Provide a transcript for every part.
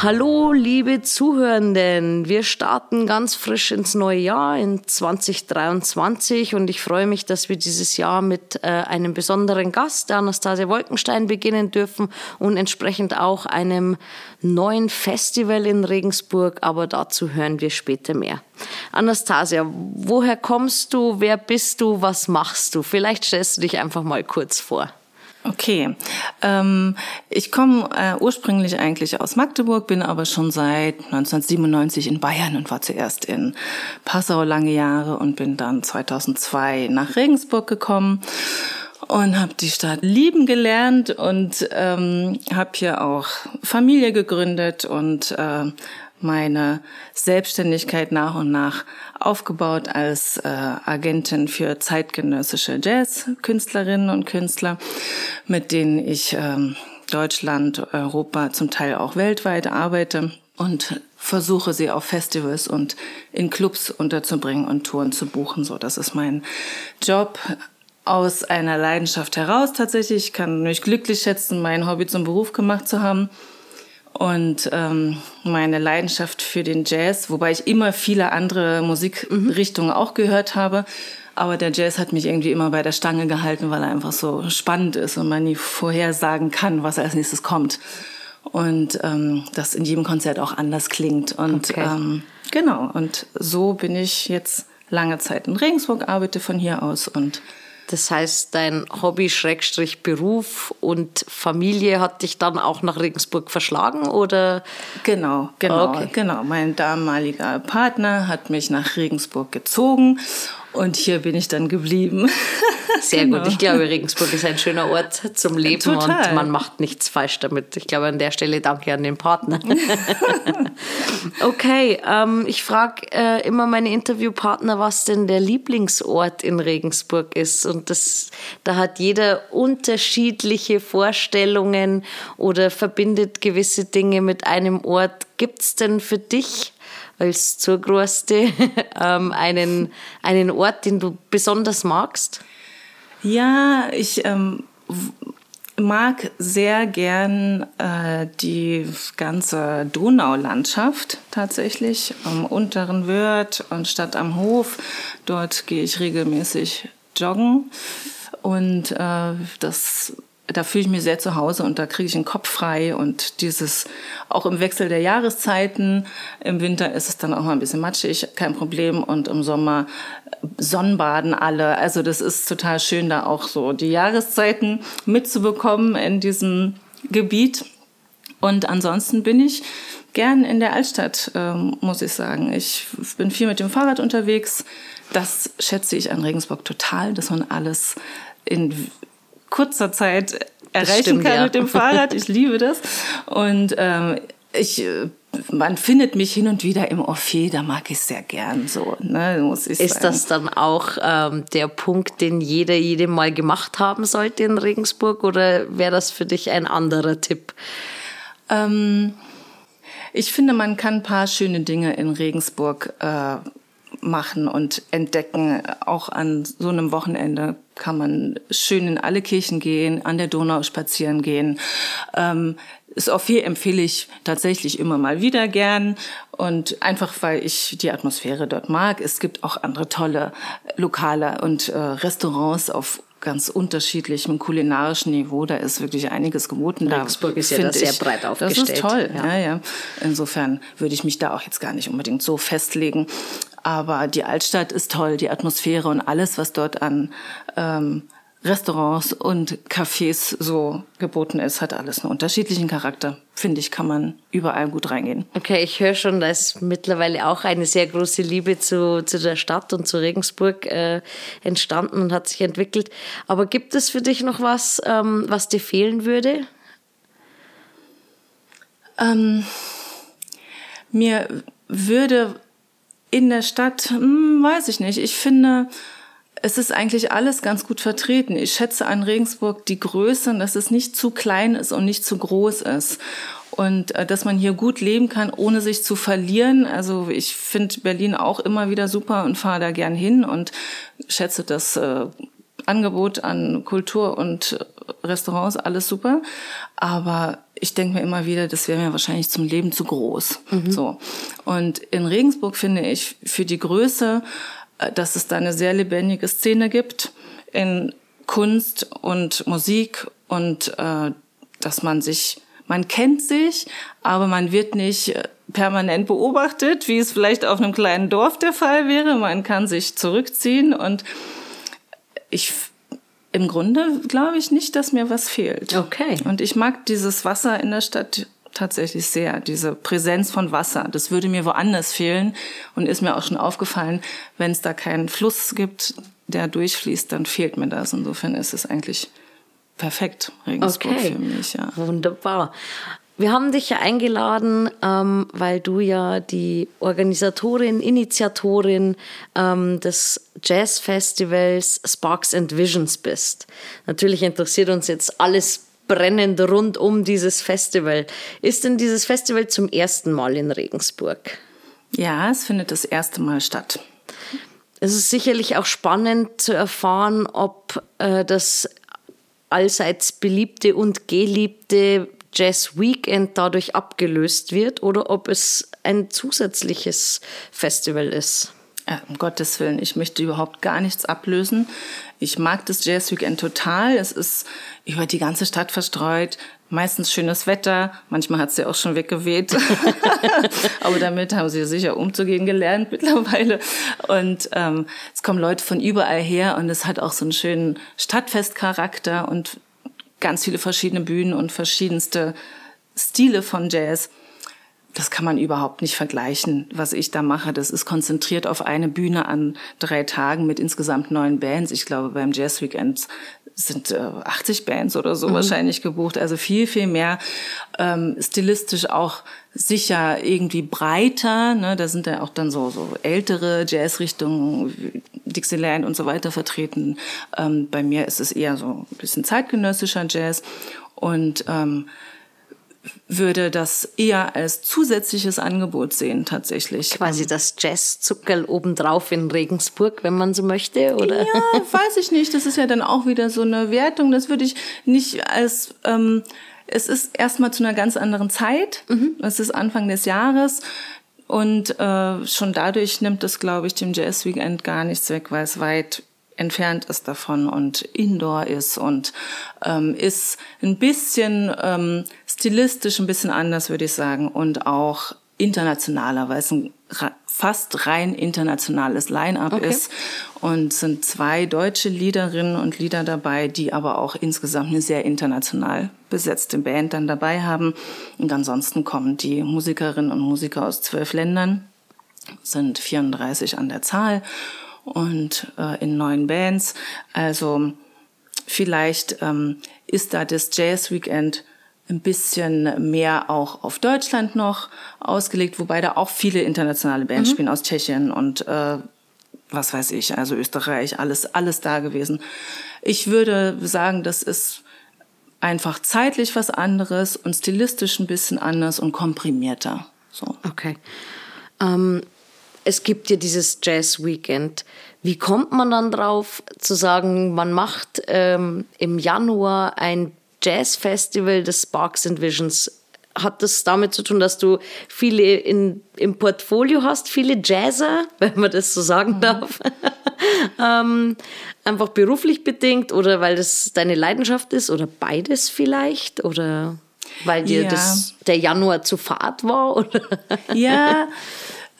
Hallo, liebe Zuhörenden. Wir starten ganz frisch ins neue Jahr in 2023 und ich freue mich, dass wir dieses Jahr mit äh, einem besonderen Gast, der Anastasia Wolkenstein, beginnen dürfen und entsprechend auch einem neuen Festival in Regensburg, aber dazu hören wir später mehr. Anastasia, woher kommst du? Wer bist du? Was machst du? Vielleicht stellst du dich einfach mal kurz vor. Okay, ähm, ich komme äh, ursprünglich eigentlich aus Magdeburg, bin aber schon seit 1997 in Bayern und war zuerst in Passau lange Jahre und bin dann 2002 nach Regensburg gekommen und habe die Stadt lieben gelernt und ähm, habe hier auch Familie gegründet und äh, meine Selbstständigkeit nach und nach aufgebaut als äh, Agentin für zeitgenössische Jazzkünstlerinnen und Künstler, mit denen ich ähm, Deutschland, Europa, zum Teil auch weltweit arbeite und versuche sie auf Festivals und in Clubs unterzubringen und Touren zu buchen. So, das ist mein Job aus einer Leidenschaft heraus tatsächlich. Ich kann mich glücklich schätzen, mein Hobby zum Beruf gemacht zu haben und ähm, meine Leidenschaft für den Jazz, wobei ich immer viele andere Musikrichtungen mhm. auch gehört habe. Aber der Jazz hat mich irgendwie immer bei der Stange gehalten, weil er einfach so spannend ist und man nie vorhersagen kann, was als nächstes kommt. Und ähm, das in jedem Konzert auch anders klingt. Und okay. ähm, genau, und so bin ich jetzt lange Zeit in Regensburg, arbeite von hier aus und das heißt, dein Hobby, Schrägstrich Beruf und Familie hat dich dann auch nach Regensburg verschlagen, oder? Genau, genau, okay. genau. Mein damaliger Partner hat mich nach Regensburg gezogen und hier bin ich dann geblieben. Sehr genau. gut. Ich glaube, Regensburg ist ein schöner Ort zum Leben Total. und man macht nichts falsch damit. Ich glaube, an der Stelle danke an den Partner. okay, ähm, ich frage äh, immer meine Interviewpartner, was denn der Lieblingsort in Regensburg ist. Und das, da hat jeder unterschiedliche Vorstellungen oder verbindet gewisse Dinge mit einem Ort. Gibt es denn für dich als Zurgroste ähm, einen, einen Ort, den du besonders magst? Ja, ich ähm, mag sehr gern äh, die ganze Donaulandschaft tatsächlich, am unteren Wörth und Stadt am Hof. Dort gehe ich regelmäßig joggen und äh, das da fühle ich mich sehr zu Hause und da kriege ich den Kopf frei und dieses auch im Wechsel der Jahreszeiten. Im Winter ist es dann auch mal ein bisschen matschig, kein Problem und im Sommer Sonnenbaden alle. Also das ist total schön, da auch so die Jahreszeiten mitzubekommen in diesem Gebiet. Und ansonsten bin ich gern in der Altstadt, ähm, muss ich sagen. Ich bin viel mit dem Fahrrad unterwegs. Das schätze ich an Regensburg total, dass man alles in kurzer Zeit erreichen stimmt, kann ja. mit dem Fahrrad. Ich liebe das. Und ähm, ich äh, man findet mich hin und wieder im Orphée, da mag ich sehr gern so, ne, muss ich Ist sagen. das dann auch ähm, der Punkt, den jeder jedem mal gemacht haben sollte in Regensburg oder wäre das für dich ein anderer Tipp? Ähm, ich finde, man kann ein paar schöne Dinge in Regensburg äh, machen und entdecken. Auch an so einem Wochenende kann man schön in alle Kirchen gehen, an der Donau spazieren gehen. Ähm, das Orphée empfehle ich tatsächlich immer mal wieder gern und einfach weil ich die Atmosphäre dort mag. Es gibt auch andere tolle Lokale und äh, Restaurants auf ganz unterschiedlichem kulinarischen Niveau. Da ist wirklich einiges geboten. Regensburg ist ja da sehr breit aufgestellt. Das ist toll. Ja. ja, ja. Insofern würde ich mich da auch jetzt gar nicht unbedingt so festlegen. Aber die Altstadt ist toll, die Atmosphäre und alles, was dort an ähm, Restaurants und Cafés so geboten ist, hat alles einen unterschiedlichen Charakter. Finde ich, kann man überall gut reingehen. Okay, ich höre schon, da ist mittlerweile auch eine sehr große Liebe zu, zu der Stadt und zu Regensburg äh, entstanden und hat sich entwickelt. Aber gibt es für dich noch was, ähm, was dir fehlen würde? Ähm, mir würde in der Stadt, hm, weiß ich nicht. Ich finde, es ist eigentlich alles ganz gut vertreten. Ich schätze an Regensburg die Größe, dass es nicht zu klein ist und nicht zu groß ist. Und äh, dass man hier gut leben kann, ohne sich zu verlieren. Also ich finde Berlin auch immer wieder super und fahre da gern hin und schätze das äh, Angebot an Kultur und Restaurants, alles super. Aber ich denke mir immer wieder, das wäre mir wahrscheinlich zum Leben zu groß. Mhm. So. Und in Regensburg finde ich für die Größe, äh, dass es da eine sehr lebendige Szene gibt in Kunst und Musik und äh, dass man sich, man kennt sich, aber man wird nicht äh, permanent beobachtet, wie es vielleicht auf einem kleinen Dorf der Fall wäre. Man kann sich zurückziehen und ich im Grunde glaube ich nicht, dass mir was fehlt. Okay. Und ich mag dieses Wasser in der Stadt tatsächlich sehr, diese Präsenz von Wasser. Das würde mir woanders fehlen und ist mir auch schon aufgefallen, wenn es da keinen Fluss gibt, der durchfließt, dann fehlt mir das. Insofern ist es eigentlich perfekt, Regensburg okay. für mich. Ja. Wunderbar. Wir haben dich ja eingeladen, ähm, weil du ja die Organisatorin, Initiatorin ähm, des Jazzfestivals Sparks and Visions bist. Natürlich interessiert uns jetzt alles brennend rund um dieses Festival. Ist denn dieses Festival zum ersten Mal in Regensburg? Ja, es findet das erste Mal statt. Es ist sicherlich auch spannend zu erfahren, ob äh, das allseits beliebte und geliebte Jazz Weekend dadurch abgelöst wird oder ob es ein zusätzliches Festival ist. Ja, um Gottes Willen, ich möchte überhaupt gar nichts ablösen. Ich mag das Jazz Weekend total. Es ist über die ganze Stadt verstreut. Meistens schönes Wetter. Manchmal hat es ja auch schon weggeweht. Aber damit haben sie sicher umzugehen gelernt mittlerweile. Und ähm, es kommen Leute von überall her und es hat auch so einen schönen Stadtfestcharakter und ganz viele verschiedene Bühnen und verschiedenste Stile von Jazz. Das kann man überhaupt nicht vergleichen, was ich da mache. Das ist konzentriert auf eine Bühne an drei Tagen mit insgesamt neun Bands. Ich glaube, beim Jazz Weekend sind äh, 80 Bands oder so mhm. wahrscheinlich gebucht. Also viel, viel mehr ähm, stilistisch auch sicher irgendwie breiter. Ne? Da sind ja auch dann so, so ältere Jazzrichtungen, Dixieland und so weiter vertreten. Ähm, bei mir ist es eher so ein bisschen zeitgenössischer Jazz. Und ähm, würde das eher als zusätzliches Angebot sehen, tatsächlich. Quasi das Jazzzuckerl obendrauf in Regensburg, wenn man so möchte, oder? Ja, weiß ich nicht. Das ist ja dann auch wieder so eine Wertung. Das würde ich nicht als, ähm, es ist erstmal zu einer ganz anderen Zeit. Mhm. Es ist Anfang des Jahres. Und äh, schon dadurch nimmt es, glaube ich, dem Jazz Weekend gar nichts weg, weil es weit entfernt ist davon und indoor ist und ähm, ist ein bisschen ähm, stilistisch ein bisschen anders, würde ich sagen, und auch internationaler, weil es ein fast rein internationales Line-up okay. ist und sind zwei deutsche Liederinnen und Lieder dabei, die aber auch insgesamt eine sehr international besetzte Band dann dabei haben. Und ansonsten kommen die Musikerinnen und Musiker aus zwölf Ländern, sind 34 an der Zahl und äh, in neun Bands. Also vielleicht ähm, ist da das Jazz Weekend ein bisschen mehr auch auf Deutschland noch ausgelegt, wobei da auch viele internationale Bands mhm. spielen aus Tschechien und äh, was weiß ich, also Österreich, alles, alles da gewesen. Ich würde sagen, das ist einfach zeitlich was anderes und stilistisch ein bisschen anders und komprimierter. So. Okay. Ähm, es gibt ja dieses Jazz Weekend. Wie kommt man dann drauf zu sagen, man macht ähm, im Januar ein Jazz Festival des Sparks and Visions? Hat das damit zu tun, dass du viele in, im Portfolio hast, viele Jazzer, wenn man das so sagen mhm. darf? ähm, einfach beruflich bedingt oder weil das deine Leidenschaft ist oder beides vielleicht? Oder weil dir ja. das der Januar zu fad war? Oder? Ja,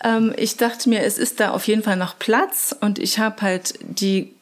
ähm, ich dachte mir, es ist da auf jeden Fall noch Platz und ich habe halt die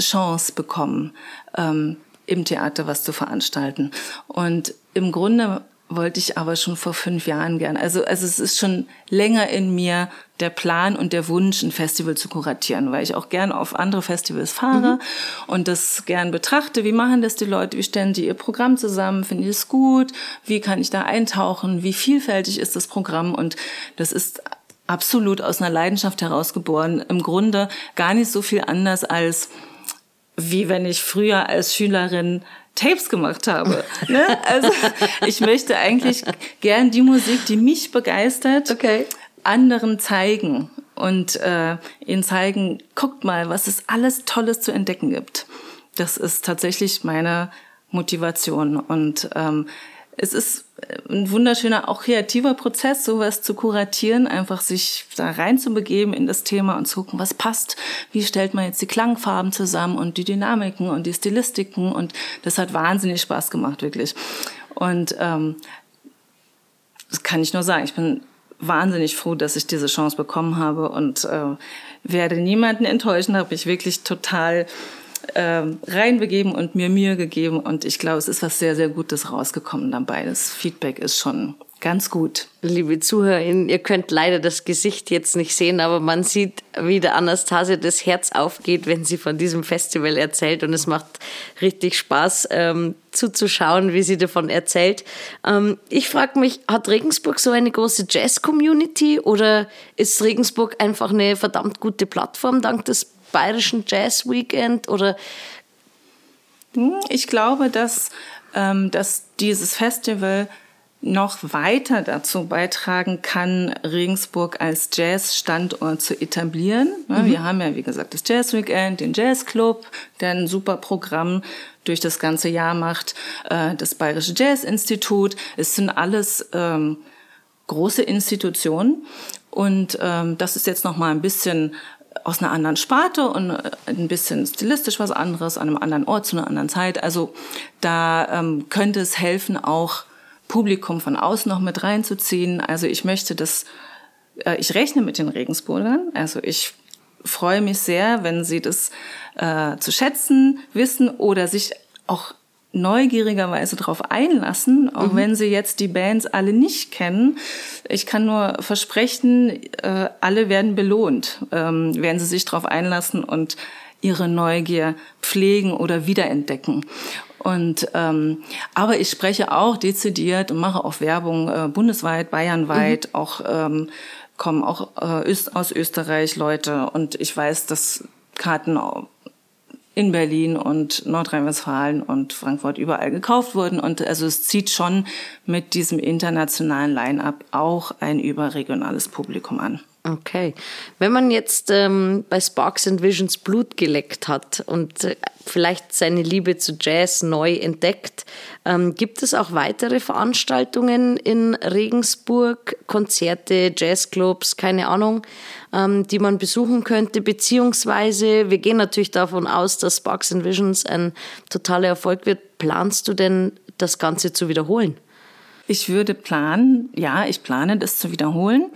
Chance bekommen, ähm, im Theater was zu veranstalten. Und im Grunde wollte ich aber schon vor fünf Jahren gern. Also, also es ist schon länger in mir der Plan und der Wunsch, ein Festival zu kuratieren, weil ich auch gern auf andere Festivals fahre mhm. und das gern betrachte. Wie machen das die Leute? Wie stellen die ihr Programm zusammen? Finde ich es gut? Wie kann ich da eintauchen? Wie vielfältig ist das Programm? Und das ist absolut aus einer Leidenschaft herausgeboren. Im Grunde gar nicht so viel anders als wie wenn ich früher als Schülerin Tapes gemacht habe. ne? Also ich möchte eigentlich gern die Musik, die mich begeistert, okay. anderen zeigen und äh, ihnen zeigen, guckt mal, was es alles Tolles zu entdecken gibt. Das ist tatsächlich meine Motivation und ähm, es ist ein wunderschöner, auch kreativer Prozess, sowas zu kuratieren, einfach sich da reinzubegeben in das Thema und zu gucken, was passt, wie stellt man jetzt die Klangfarben zusammen und die Dynamiken und die Stilistiken und das hat wahnsinnig Spaß gemacht, wirklich. Und ähm, das kann ich nur sagen, ich bin wahnsinnig froh, dass ich diese Chance bekommen habe und äh, werde niemanden enttäuschen, habe ich wirklich total äh, reinbegeben und mir Mühe gegeben. Und ich glaube, es ist was sehr, sehr Gutes rausgekommen dabei. Das Feedback ist schon ganz gut. Liebe ZuhörerInnen, ihr könnt leider das Gesicht jetzt nicht sehen, aber man sieht, wie der Anastasia das Herz aufgeht, wenn sie von diesem Festival erzählt. Und es macht richtig Spaß ähm, zuzuschauen, wie sie davon erzählt. Ähm, ich frage mich, hat Regensburg so eine große Jazz-Community oder ist Regensburg einfach eine verdammt gute Plattform dank des bayerischen Jazz Weekend oder? Hm, ich glaube, dass, ähm, dass dieses Festival noch weiter dazu beitragen kann, Regensburg als Jazz-Standort zu etablieren. Mhm. Wir haben ja, wie gesagt, das Jazz Weekend, den Jazz Club, der ein super Programm durch das ganze Jahr macht, äh, das Bayerische Jazz Institut. Es sind alles ähm, große Institutionen und ähm, das ist jetzt noch mal ein bisschen aus einer anderen Sparte und äh, ein bisschen stilistisch was anderes, an einem anderen Ort, zu einer anderen Zeit. Also da ähm, könnte es helfen, auch Publikum von außen noch mit reinzuziehen. Also ich möchte das, äh, ich rechne mit den Regensburgern. Also ich freue mich sehr, wenn sie das äh, zu schätzen wissen oder sich auch neugierigerweise darauf einlassen, auch mhm. wenn sie jetzt die Bands alle nicht kennen. Ich kann nur versprechen, äh, alle werden belohnt, ähm, werden sie sich darauf einlassen und ihre Neugier pflegen oder wiederentdecken. Und ähm, aber ich spreche auch dezidiert und mache auch Werbung äh, bundesweit, bayernweit, mhm. auch ähm, kommen auch äh, aus Österreich Leute und ich weiß, dass Karten in Berlin und Nordrhein-Westfalen und Frankfurt überall gekauft wurden. Und also es zieht schon mit diesem internationalen Line-up auch ein überregionales Publikum an. Okay. Wenn man jetzt ähm, bei Sparks and Visions Blut geleckt hat und äh, vielleicht seine Liebe zu Jazz neu entdeckt, ähm, gibt es auch weitere Veranstaltungen in Regensburg, Konzerte, Jazzclubs, keine Ahnung, ähm, die man besuchen könnte? Beziehungsweise, wir gehen natürlich davon aus, dass Sparks and Visions ein totaler Erfolg wird. Planst du denn, das Ganze zu wiederholen? Ich würde planen, ja, ich plane das zu wiederholen.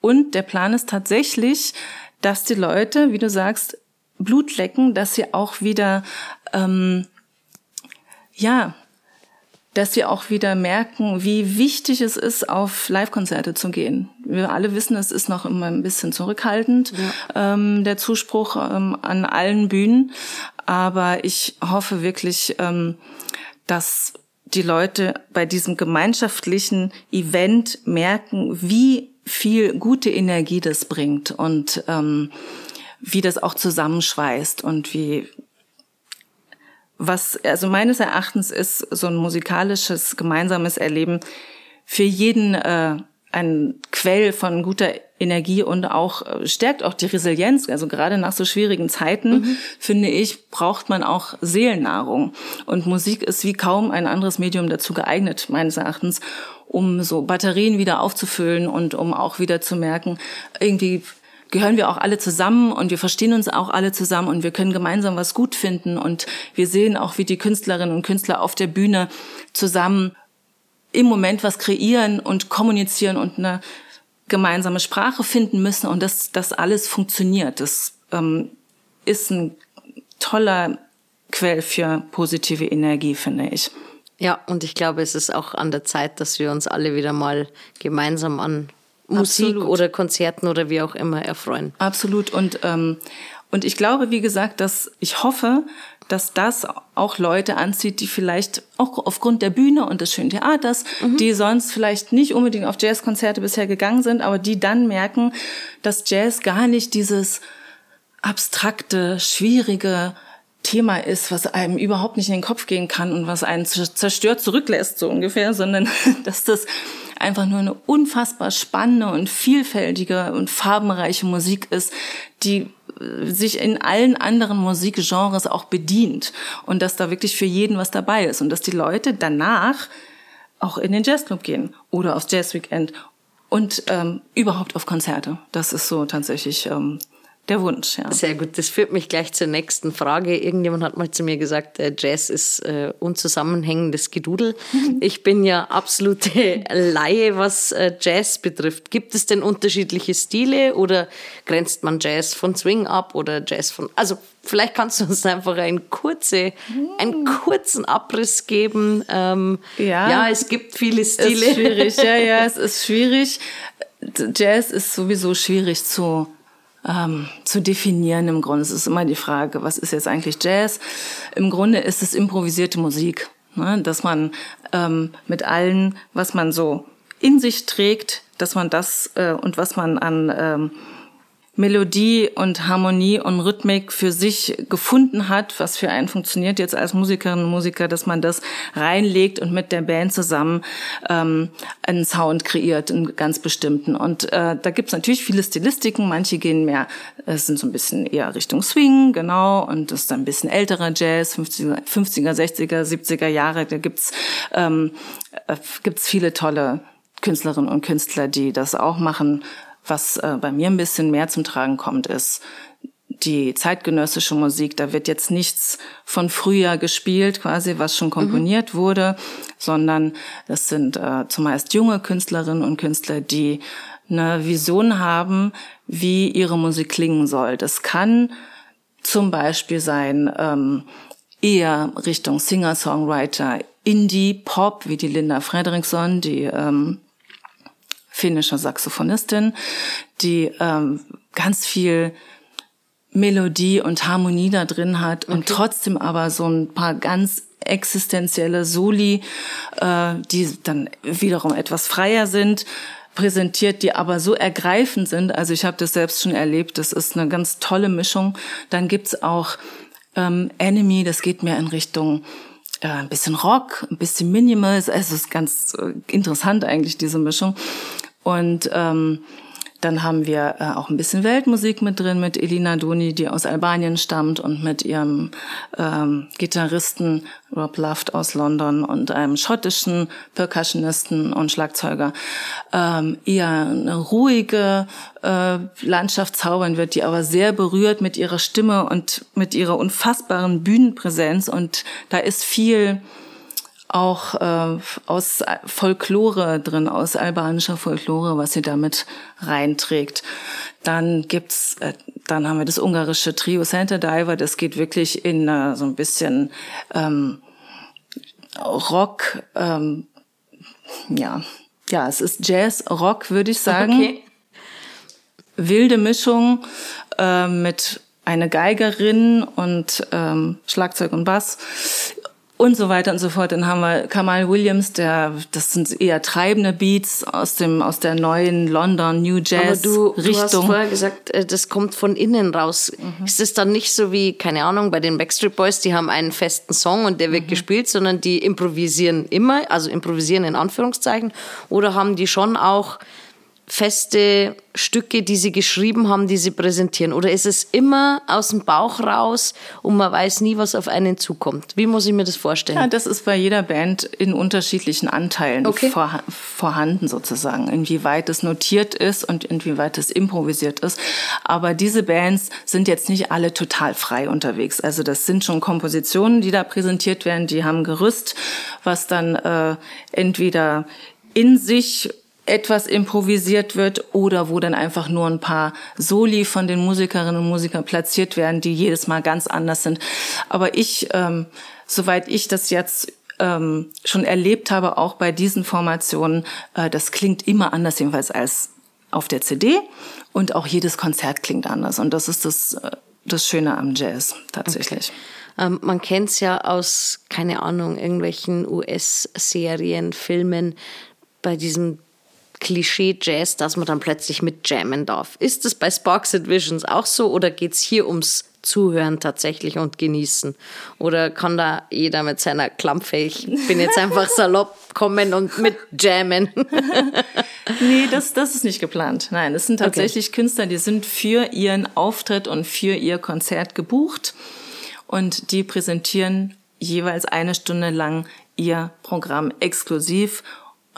Und der Plan ist tatsächlich, dass die Leute, wie du sagst, Blut lecken, dass sie auch wieder, ähm, ja, dass sie auch wieder merken, wie wichtig es ist, auf Live-Konzerte zu gehen. Wir alle wissen, es ist noch immer ein bisschen zurückhaltend, ja. ähm, der Zuspruch ähm, an allen Bühnen. Aber ich hoffe wirklich, ähm, dass die Leute bei diesem gemeinschaftlichen Event merken, wie viel gute Energie das bringt und ähm, wie das auch zusammenschweißt und wie was also meines Erachtens ist so ein musikalisches gemeinsames Erleben für jeden äh, ein Quell von guter Energie und auch äh, stärkt auch die Resilienz. Also gerade nach so schwierigen Zeiten, mhm. finde ich, braucht man auch Seelennahrung. Und Musik ist wie kaum ein anderes Medium dazu geeignet, meines Erachtens, um so Batterien wieder aufzufüllen und um auch wieder zu merken, irgendwie gehören wir auch alle zusammen und wir verstehen uns auch alle zusammen und wir können gemeinsam was gut finden und wir sehen auch, wie die Künstlerinnen und Künstler auf der Bühne zusammen im Moment was kreieren und kommunizieren und eine gemeinsame Sprache finden müssen und dass das alles funktioniert. Das ähm, ist ein toller Quell für positive Energie, finde ich. Ja, und ich glaube, es ist auch an der Zeit, dass wir uns alle wieder mal gemeinsam an Musik Absolut. oder Konzerten oder wie auch immer erfreuen. Absolut. Und, ähm, und ich glaube, wie gesagt, dass ich hoffe, dass das auch Leute anzieht, die vielleicht auch aufgrund der Bühne und des schönen Theaters, mhm. die sonst vielleicht nicht unbedingt auf Jazzkonzerte bisher gegangen sind, aber die dann merken, dass Jazz gar nicht dieses abstrakte, schwierige, Thema ist, was einem überhaupt nicht in den Kopf gehen kann und was einen zerstört zurücklässt, so ungefähr, sondern dass das einfach nur eine unfassbar spannende und vielfältige und farbenreiche Musik ist, die sich in allen anderen Musikgenres auch bedient und dass da wirklich für jeden was dabei ist und dass die Leute danach auch in den Jazzclub gehen oder aufs Jazzweekend und ähm, überhaupt auf Konzerte. Das ist so tatsächlich ähm, der Wunsch, ja. Sehr gut. Das führt mich gleich zur nächsten Frage. Irgendjemand hat mal zu mir gesagt, äh, Jazz ist äh, unzusammenhängendes Gedudel. Ich bin ja absolute Laie, was äh, Jazz betrifft. Gibt es denn unterschiedliche Stile oder grenzt man Jazz von Swing ab oder Jazz von, also vielleicht kannst du uns einfach einen, kurze, einen kurzen Abriss geben. Ähm, ja, ja, es gibt viele Stile. Ist schwierig, ja, ja, es ist schwierig. Jazz ist sowieso schwierig zu ähm, zu definieren im Grunde. Es ist immer die Frage, was ist jetzt eigentlich Jazz? Im Grunde ist es improvisierte Musik, ne? dass man ähm, mit allen, was man so in sich trägt, dass man das äh, und was man an ähm, Melodie und Harmonie und Rhythmik für sich gefunden hat, was für einen funktioniert jetzt als Musikerin und Musiker, dass man das reinlegt und mit der Band zusammen ähm, einen Sound kreiert, einen ganz bestimmten. Und äh, da gibt's natürlich viele Stilistiken, manche gehen mehr, es sind so ein bisschen eher Richtung Swing, genau, und das ist dann ein bisschen älterer Jazz, 50er, 50er 60er, 70er Jahre, da gibt's ähm, äh, gibt's viele tolle Künstlerinnen und Künstler, die das auch machen. Was äh, bei mir ein bisschen mehr zum Tragen kommt, ist die zeitgenössische Musik. Da wird jetzt nichts von früher gespielt, quasi, was schon komponiert mhm. wurde, sondern das sind äh, zumeist junge Künstlerinnen und Künstler, die eine Vision haben, wie ihre Musik klingen soll. Das kann zum Beispiel sein, ähm, eher Richtung Singer-Songwriter, Indie, Pop, wie die Linda Fredriksson, die ähm, finnische Saxophonistin, die ähm, ganz viel Melodie und Harmonie da drin hat und okay. trotzdem aber so ein paar ganz existenzielle Soli, äh, die dann wiederum etwas freier sind, präsentiert, die aber so ergreifend sind. Also ich habe das selbst schon erlebt. Das ist eine ganz tolle Mischung. Dann gibt's auch ähm, Enemy, das geht mehr in Richtung äh, ein bisschen Rock, ein bisschen Minimal. Also es ist ganz äh, interessant eigentlich diese Mischung. Und ähm, dann haben wir äh, auch ein bisschen Weltmusik mit drin, mit Elina Doni, die aus Albanien stammt und mit ihrem ähm, Gitarristen Rob Luft aus London und einem schottischen Percussionisten und Schlagzeuger. Ähm, eher eine ruhige äh, Landschaft zaubern wird, die aber sehr berührt mit ihrer Stimme und mit ihrer unfassbaren Bühnenpräsenz. Und da ist viel auch äh, aus Folklore drin, aus albanischer Folklore, was sie damit reinträgt. Dann gibt's, äh, dann haben wir das ungarische Trio Center Diver, das geht wirklich in äh, so ein bisschen ähm, Rock, ähm, ja, ja, es ist Jazz, Rock, würde ich sagen. Okay. Wilde Mischung äh, mit einer Geigerin und ähm, Schlagzeug und Bass und so weiter und so fort. Dann haben wir Kamal Williams, der, das sind eher treibende Beats aus dem, aus der neuen London New Jazz Aber du, Richtung. Du hast vorher gesagt, äh, das kommt von innen raus. Mhm. Ist es dann nicht so wie, keine Ahnung, bei den Backstreet Boys, die haben einen festen Song und der wird mhm. gespielt, sondern die improvisieren immer, also improvisieren in Anführungszeichen, oder haben die schon auch feste Stücke, die Sie geschrieben haben, die Sie präsentieren? Oder ist es immer aus dem Bauch raus und man weiß nie, was auf einen zukommt? Wie muss ich mir das vorstellen? Ja, das ist bei jeder Band in unterschiedlichen Anteilen okay. vor, vorhanden sozusagen, inwieweit es notiert ist und inwieweit es improvisiert ist. Aber diese Bands sind jetzt nicht alle total frei unterwegs. Also das sind schon Kompositionen, die da präsentiert werden, die haben Gerüst, was dann äh, entweder in sich etwas improvisiert wird oder wo dann einfach nur ein paar Soli von den Musikerinnen und Musikern platziert werden, die jedes Mal ganz anders sind. Aber ich, ähm, soweit ich das jetzt ähm, schon erlebt habe, auch bei diesen Formationen, äh, das klingt immer anders jedenfalls als auf der CD und auch jedes Konzert klingt anders und das ist das, äh, das Schöne am Jazz tatsächlich. Okay. Ähm, man kennt es ja aus, keine Ahnung, irgendwelchen US-Serien, Filmen, bei diesem Klischee-Jazz, dass man dann plötzlich mit jammen darf. Ist es bei Sparks and Visions auch so oder geht es hier ums Zuhören tatsächlich und genießen? Oder kann da jeder mit seiner Klampfe, ich bin jetzt einfach salopp, kommen und mit jammen? nee, das, das ist nicht geplant. Nein, es sind tatsächlich okay. Künstler, die sind für ihren Auftritt und für ihr Konzert gebucht und die präsentieren jeweils eine Stunde lang ihr Programm exklusiv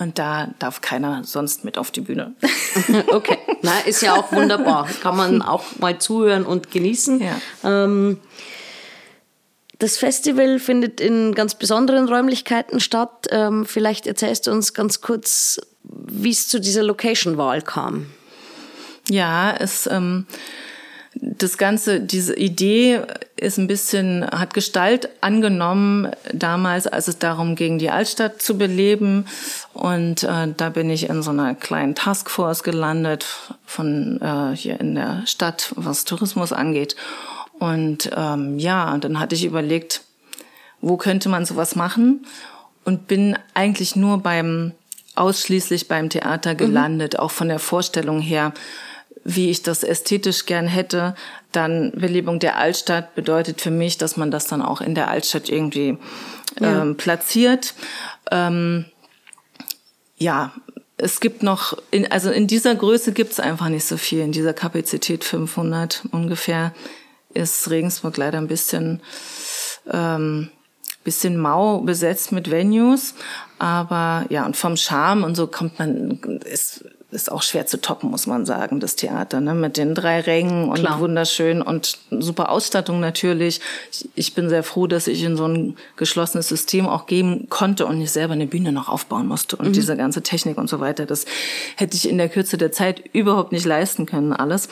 und da darf keiner sonst mit auf die Bühne. okay, na ist ja auch wunderbar. Kann man auch mal zuhören und genießen. Ja. Ähm, das Festival findet in ganz besonderen Räumlichkeiten statt. Ähm, vielleicht erzählst du uns ganz kurz, wie es zu dieser Location-Wahl kam. Ja, es ähm, das Ganze, diese Idee ist ein bisschen, hat Gestalt angenommen damals, als es darum ging, die Altstadt zu beleben. Und äh, da bin ich in so einer kleinen Taskforce gelandet von äh, hier in der Stadt, was Tourismus angeht. Und ähm, ja, dann hatte ich überlegt, wo könnte man sowas machen? Und bin eigentlich nur beim, ausschließlich beim Theater mhm. gelandet, mhm. auch von der Vorstellung her wie ich das ästhetisch gern hätte, dann Belebung der Altstadt bedeutet für mich, dass man das dann auch in der Altstadt irgendwie ja. ähm, platziert. Ähm, ja, es gibt noch, in, also in dieser Größe gibt es einfach nicht so viel. In dieser Kapazität 500 ungefähr ist Regensburg leider ein bisschen, ähm, bisschen mau besetzt mit Venues. Aber ja, und vom Charme und so kommt man, ist ist auch schwer zu toppen, muss man sagen, das Theater, ne? mit den drei Rängen und Klar. wunderschön und super Ausstattung natürlich. Ich bin sehr froh, dass ich in so ein geschlossenes System auch gehen konnte und nicht selber eine Bühne noch aufbauen musste und mhm. diese ganze Technik und so weiter. Das hätte ich in der Kürze der Zeit überhaupt nicht leisten können, alles.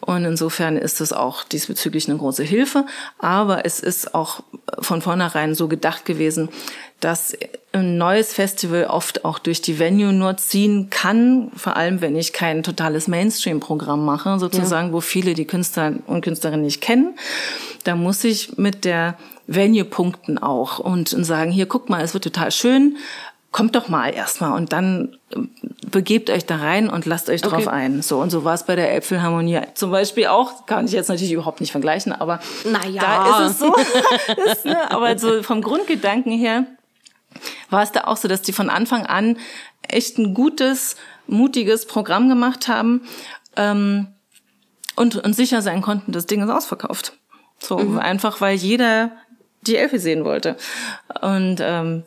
Und insofern ist es auch diesbezüglich eine große Hilfe. Aber es ist auch von vornherein so gedacht gewesen, dass ein neues Festival oft auch durch die Venue nur ziehen kann, vor allem wenn ich kein totales Mainstream-Programm mache, sozusagen, ja. wo viele die Künstler und Künstlerinnen nicht kennen. Da muss ich mit der Venue punkten auch und sagen, hier, guck mal, es wird total schön, kommt doch mal erstmal und dann äh, begebt euch da rein und lasst euch drauf okay. ein. So und so war es bei der Äpfelharmonie zum Beispiel auch. Kann ich jetzt natürlich überhaupt nicht vergleichen, aber naja. da ist es so. ist, ne, aber so vom Grundgedanken her war es da auch so, dass die von Anfang an echt ein gutes, mutiges Programm gemacht haben ähm, und, und sicher sein konnten, das Ding ist ausverkauft. So mhm. einfach, weil jeder die Elfi sehen wollte. Und ähm,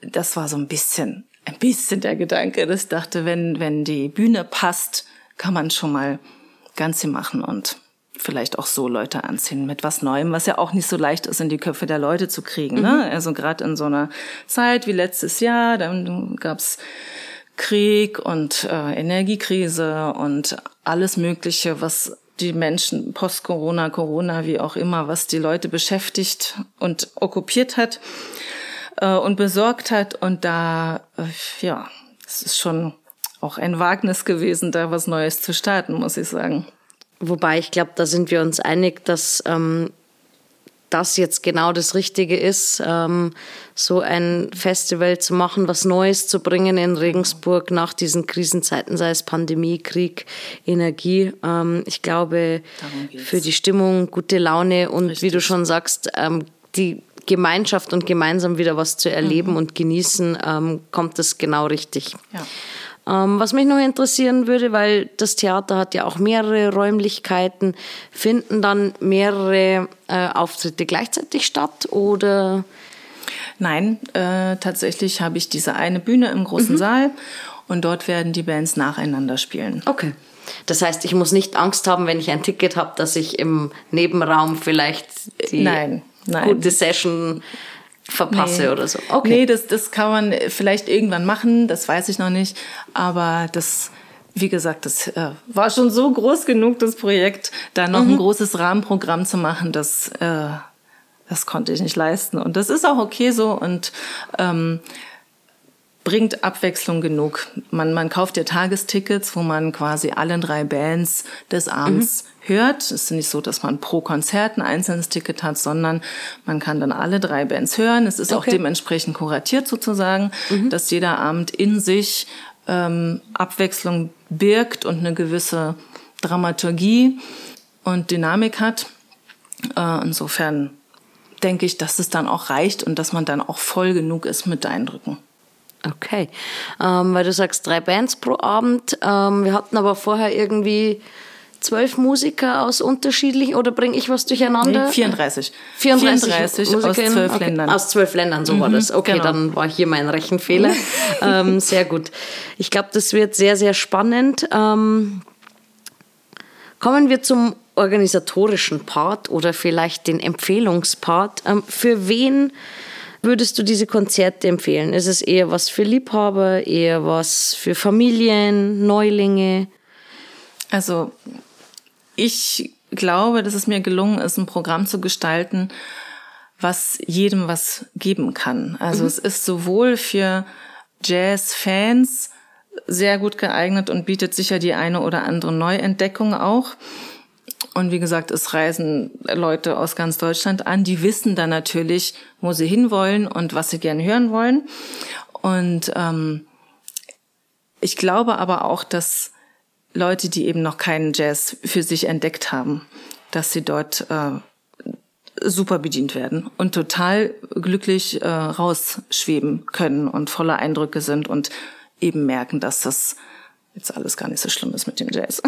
das war so ein bisschen, ein bisschen der Gedanke, dass ich dachte, wenn, wenn die Bühne passt, kann man schon mal Ganze machen und vielleicht auch so Leute anziehen mit was Neuem, was ja auch nicht so leicht ist, in die Köpfe der Leute zu kriegen. Ne? Mhm. Also gerade in so einer Zeit wie letztes Jahr, dann gab's Krieg und äh, Energiekrise und alles Mögliche, was die Menschen post-Corona, Corona, wie auch immer, was die Leute beschäftigt und okkupiert hat äh, und besorgt hat. Und da, äh, ja, es ist schon auch ein Wagnis gewesen, da was Neues zu starten, muss ich sagen. Wobei ich glaube, da sind wir uns einig, dass ähm, das jetzt genau das Richtige ist, ähm, so ein Festival zu machen, was Neues zu bringen in Regensburg nach diesen Krisenzeiten, sei es Pandemie, Krieg, Energie. Ähm, ich glaube, für die Stimmung, gute Laune und Richtig. wie du schon sagst, ähm, die Gemeinschaft und gemeinsam wieder was zu erleben mhm. und genießen, ähm, kommt das genau richtig. Ja. Ähm, was mich noch interessieren würde, weil das Theater hat ja auch mehrere Räumlichkeiten, finden dann mehrere äh, Auftritte gleichzeitig statt oder? Nein, äh, tatsächlich habe ich diese eine Bühne im großen mhm. Saal und dort werden die Bands nacheinander spielen. Okay. Das heißt, ich muss nicht Angst haben, wenn ich ein Ticket habe, dass ich im Nebenraum vielleicht die nein, nein. gute Session verpasse nee. oder so. Okay. Nee, das, das kann man vielleicht irgendwann machen, das weiß ich noch nicht. Aber das, wie gesagt, das äh, war schon so groß genug, das Projekt, da noch mhm. ein großes Rahmenprogramm zu machen, das, äh, das konnte ich nicht leisten. Und das ist auch okay so und ähm, bringt Abwechslung genug. Man, man kauft ja Tagestickets, wo man quasi alle drei Bands des Abends mhm. Hört. Es ist nicht so, dass man pro Konzert ein einzelnes Ticket hat, sondern man kann dann alle drei Bands hören. Es ist okay. auch dementsprechend kuratiert sozusagen, mhm. dass jeder Abend in sich ähm, Abwechslung birgt und eine gewisse Dramaturgie und Dynamik hat. Äh, insofern denke ich, dass es dann auch reicht und dass man dann auch voll genug ist mit Eindrücken. Okay, ähm, weil du sagst drei Bands pro Abend. Ähm, wir hatten aber vorher irgendwie zwölf Musiker aus unterschiedlichen, oder bringe ich was durcheinander? Nee, 34. 34, 34 aus zwölf okay. Ländern. Aus zwölf Ländern, so war das. Okay, genau. dann war hier mein Rechenfehler. ähm, sehr gut. Ich glaube, das wird sehr, sehr spannend. Ähm, kommen wir zum organisatorischen Part oder vielleicht den Empfehlungspart. Ähm, für wen würdest du diese Konzerte empfehlen? Ist es eher was für Liebhaber, eher was für Familien, Neulinge? Also ich glaube, dass es mir gelungen ist, ein Programm zu gestalten, was jedem was geben kann. Also mhm. es ist sowohl für Jazz-Fans sehr gut geeignet und bietet sicher die eine oder andere Neuentdeckung auch. Und wie gesagt, es reisen Leute aus ganz Deutschland an, die wissen dann natürlich, wo sie hinwollen und was sie gerne hören wollen. Und ähm, ich glaube aber auch, dass Leute, die eben noch keinen Jazz für sich entdeckt haben, dass sie dort äh, super bedient werden und total glücklich äh, rausschweben können und voller Eindrücke sind und eben merken, dass das jetzt alles gar nicht so schlimm ist mit dem Jazz.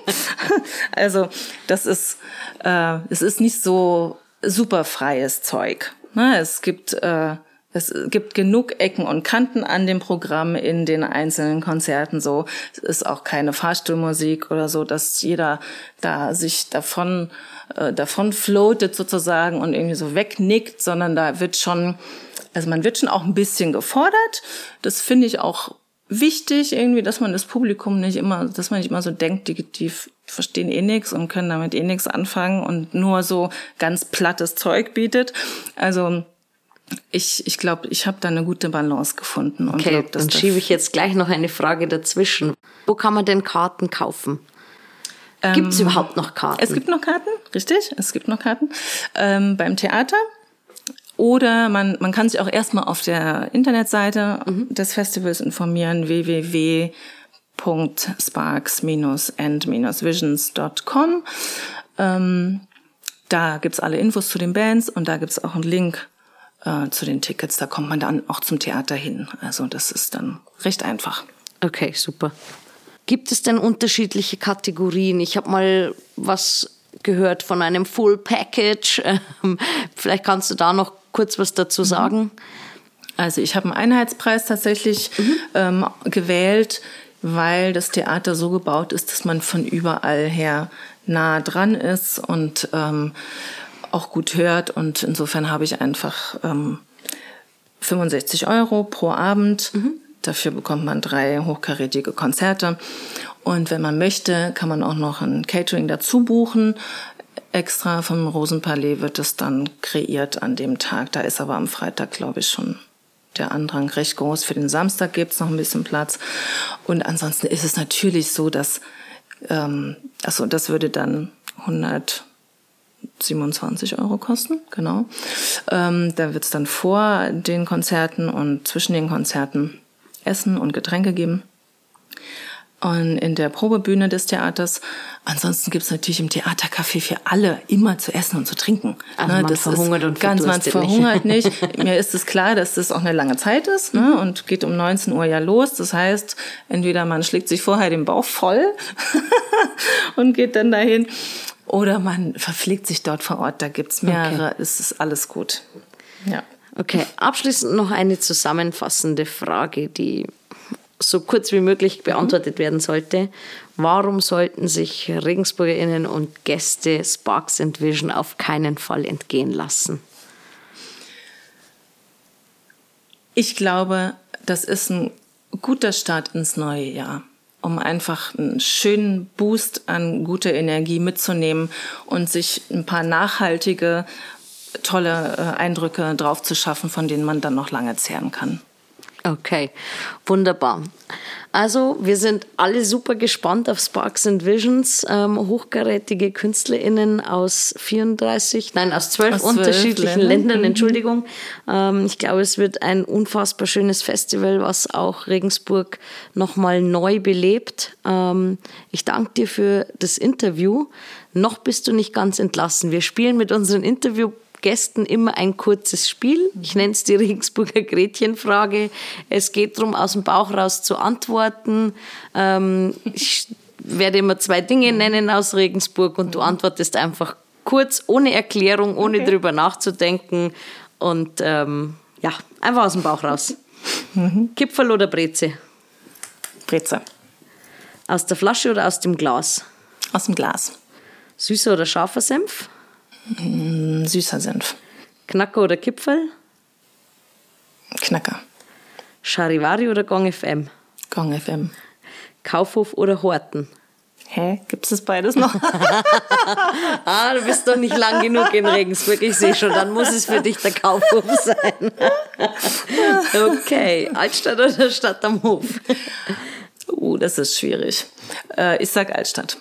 also das ist, äh, es ist nicht so super freies Zeug. Ne? Es gibt äh, es gibt genug Ecken und Kanten an dem Programm in den einzelnen Konzerten so. Es ist auch keine Fahrstuhlmusik oder so, dass jeder da sich davon, äh, davon floatet sozusagen und irgendwie so wegnickt, sondern da wird schon, also man wird schon auch ein bisschen gefordert. Das finde ich auch wichtig irgendwie, dass man das Publikum nicht immer, dass man nicht immer so denkt, die, die verstehen eh nichts und können damit eh nichts anfangen und nur so ganz plattes Zeug bietet. Also ich, ich glaube, ich habe da eine gute Balance gefunden. Und okay, glaub, dann schiebe ich jetzt gleich noch eine Frage dazwischen. Wo kann man denn Karten kaufen? Gibt es ähm, überhaupt noch Karten? Es gibt noch Karten, richtig. Es gibt noch Karten. Ähm, beim Theater. Oder man, man kann sich auch erstmal auf der Internetseite mhm. des Festivals informieren, www.sparks-and-visions.com. Ähm, da gibt's alle Infos zu den Bands und da gibt's auch einen Link äh, zu den Tickets. Da kommt man dann auch zum Theater hin. Also das ist dann recht einfach. Okay, super. Gibt es denn unterschiedliche Kategorien? Ich habe mal was gehört von einem Full Package. Ähm, vielleicht kannst du da noch kurz was dazu mhm. sagen. Also ich habe einen Einheitspreis tatsächlich mhm. ähm, gewählt, weil das Theater so gebaut ist, dass man von überall her nah dran ist und ähm, auch gut hört. Und insofern habe ich einfach ähm, 65 Euro pro Abend. Mhm. Dafür bekommt man drei hochkarätige Konzerte. Und wenn man möchte, kann man auch noch ein Catering dazu buchen. Extra vom Rosenpalais wird es dann kreiert an dem Tag. Da ist aber am Freitag, glaube ich, schon der Andrang recht groß. Für den Samstag gibt es noch ein bisschen Platz. Und ansonsten ist es natürlich so, dass, ähm, also das würde dann 100 27 Euro kosten, genau. Ähm, da wird es dann vor den Konzerten und zwischen den Konzerten Essen und Getränke geben. Und in der Probebühne des Theaters. Ansonsten gibt es natürlich im Theatercafé für alle immer zu essen und zu trinken. Also ne, man das verhungert und ganz man verhungert nicht. nicht. Mir ist es klar, dass das auch eine lange Zeit ist ne, und geht um 19 Uhr ja los. Das heißt, entweder man schlägt sich vorher den Bauch voll und geht dann dahin oder man verpflegt sich dort vor Ort, da gibt's mehrere, okay. es ist alles gut. Ja. Okay, abschließend noch eine zusammenfassende Frage, die so kurz wie möglich beantwortet mhm. werden sollte. Warum sollten sich RegensburgerInnen und Gäste Sparks and Vision auf keinen Fall entgehen lassen? Ich glaube, das ist ein guter Start ins neue Jahr um einfach einen schönen Boost an guter Energie mitzunehmen und sich ein paar nachhaltige, tolle äh, Eindrücke drauf zu schaffen, von denen man dann noch lange zehren kann. Okay, wunderbar. Also wir sind alle super gespannt auf Sparks and Visions, ähm, hochkarätige KünstlerInnen aus 34, nein, aus zwölf unterschiedlichen Ländern, Ländern mhm. Entschuldigung. Ähm, ich glaube, es wird ein unfassbar schönes Festival, was auch Regensburg nochmal neu belebt. Ähm, ich danke dir für das Interview. Noch bist du nicht ganz entlassen. Wir spielen mit unseren Interview Gästen immer ein kurzes Spiel. Ich nenne es die Regensburger Gretchenfrage. Es geht darum, aus dem Bauch raus zu antworten. Ähm, ich werde immer zwei Dinge nennen aus Regensburg und du antwortest einfach kurz, ohne Erklärung, ohne okay. drüber nachzudenken und ähm, ja, einfach aus dem Bauch raus. Mhm. Kipferl oder Breze? Breze. Aus der Flasche oder aus dem Glas? Aus dem Glas. Süßer oder scharfer Senf? Mm, süßer Senf. Knacker oder Kipferl? Knacker. Charivari oder Gong FM? Gong FM. Kaufhof oder Horten? Hä? Gibt es das beides noch? ah, du bist doch nicht lang genug in Regensburg. Ich sehe schon, dann muss es für dich der Kaufhof sein. okay, Altstadt oder Stadt am Hof? Uh, das ist schwierig. Äh, ich sag Altstadt.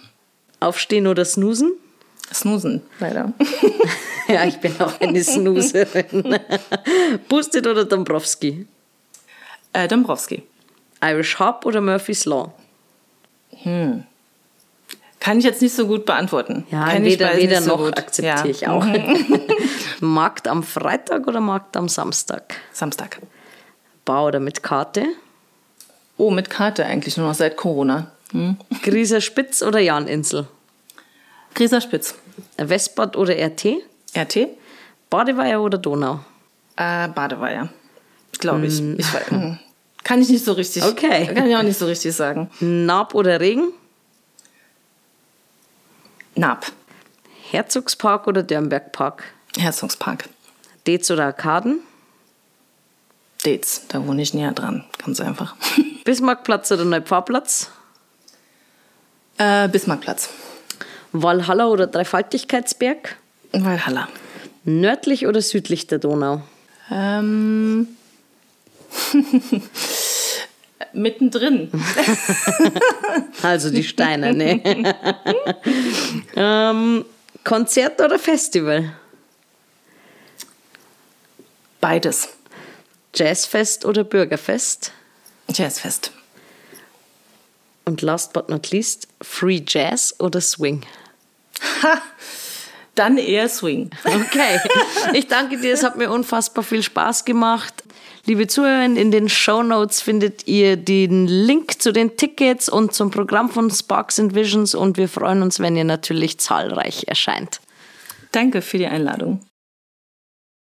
Aufstehen oder snoosen? Snoosen, leider. ja, ich bin auch eine Snoozerin. Boosted oder Dombrowski? Äh, Dombrowski. Irish Hop oder Murphy's Law? Hm. Kann ich jetzt nicht so gut beantworten. Ja, Kann weder, weder noch so akzeptiere ja. ich auch. Markt am Freitag oder Markt am Samstag? Samstag. Bar oder mit Karte? Oh, mit Karte eigentlich nur noch seit Corona. Hm. Grieser Spitz oder Janinsel? Grieser Spitz. Westbad oder RT? RT. Badeweiher oder Donau? Äh, Badeweiher, glaube ich. Mm. ich weiß, hm. kann ich nicht so richtig. Okay. Kann ich auch nicht so richtig sagen. Naab oder Regen? Naab. Herzogspark oder Dörnbergpark? Herzogspark. Dez oder Arkaden? Dez, da wohne ich näher dran, ganz einfach. Bismarckplatz oder Neupfarrplatz? Äh, Bismarckplatz. Walhalla oder Dreifaltigkeitsberg? Walhalla. Nördlich oder südlich der Donau? Ähm. mittendrin. also die Steine, ne? ähm, Konzert oder Festival? Beides. Jazzfest oder Bürgerfest? Jazzfest. Und last but not least, Free Jazz oder Swing? Ha! Dann eher Swing. Okay. Ich danke dir, es hat mir unfassbar viel Spaß gemacht. Liebe Zuhörer, in den Show Notes findet ihr den Link zu den Tickets und zum Programm von Sparks and Visions und wir freuen uns, wenn ihr natürlich zahlreich erscheint. Danke für die Einladung.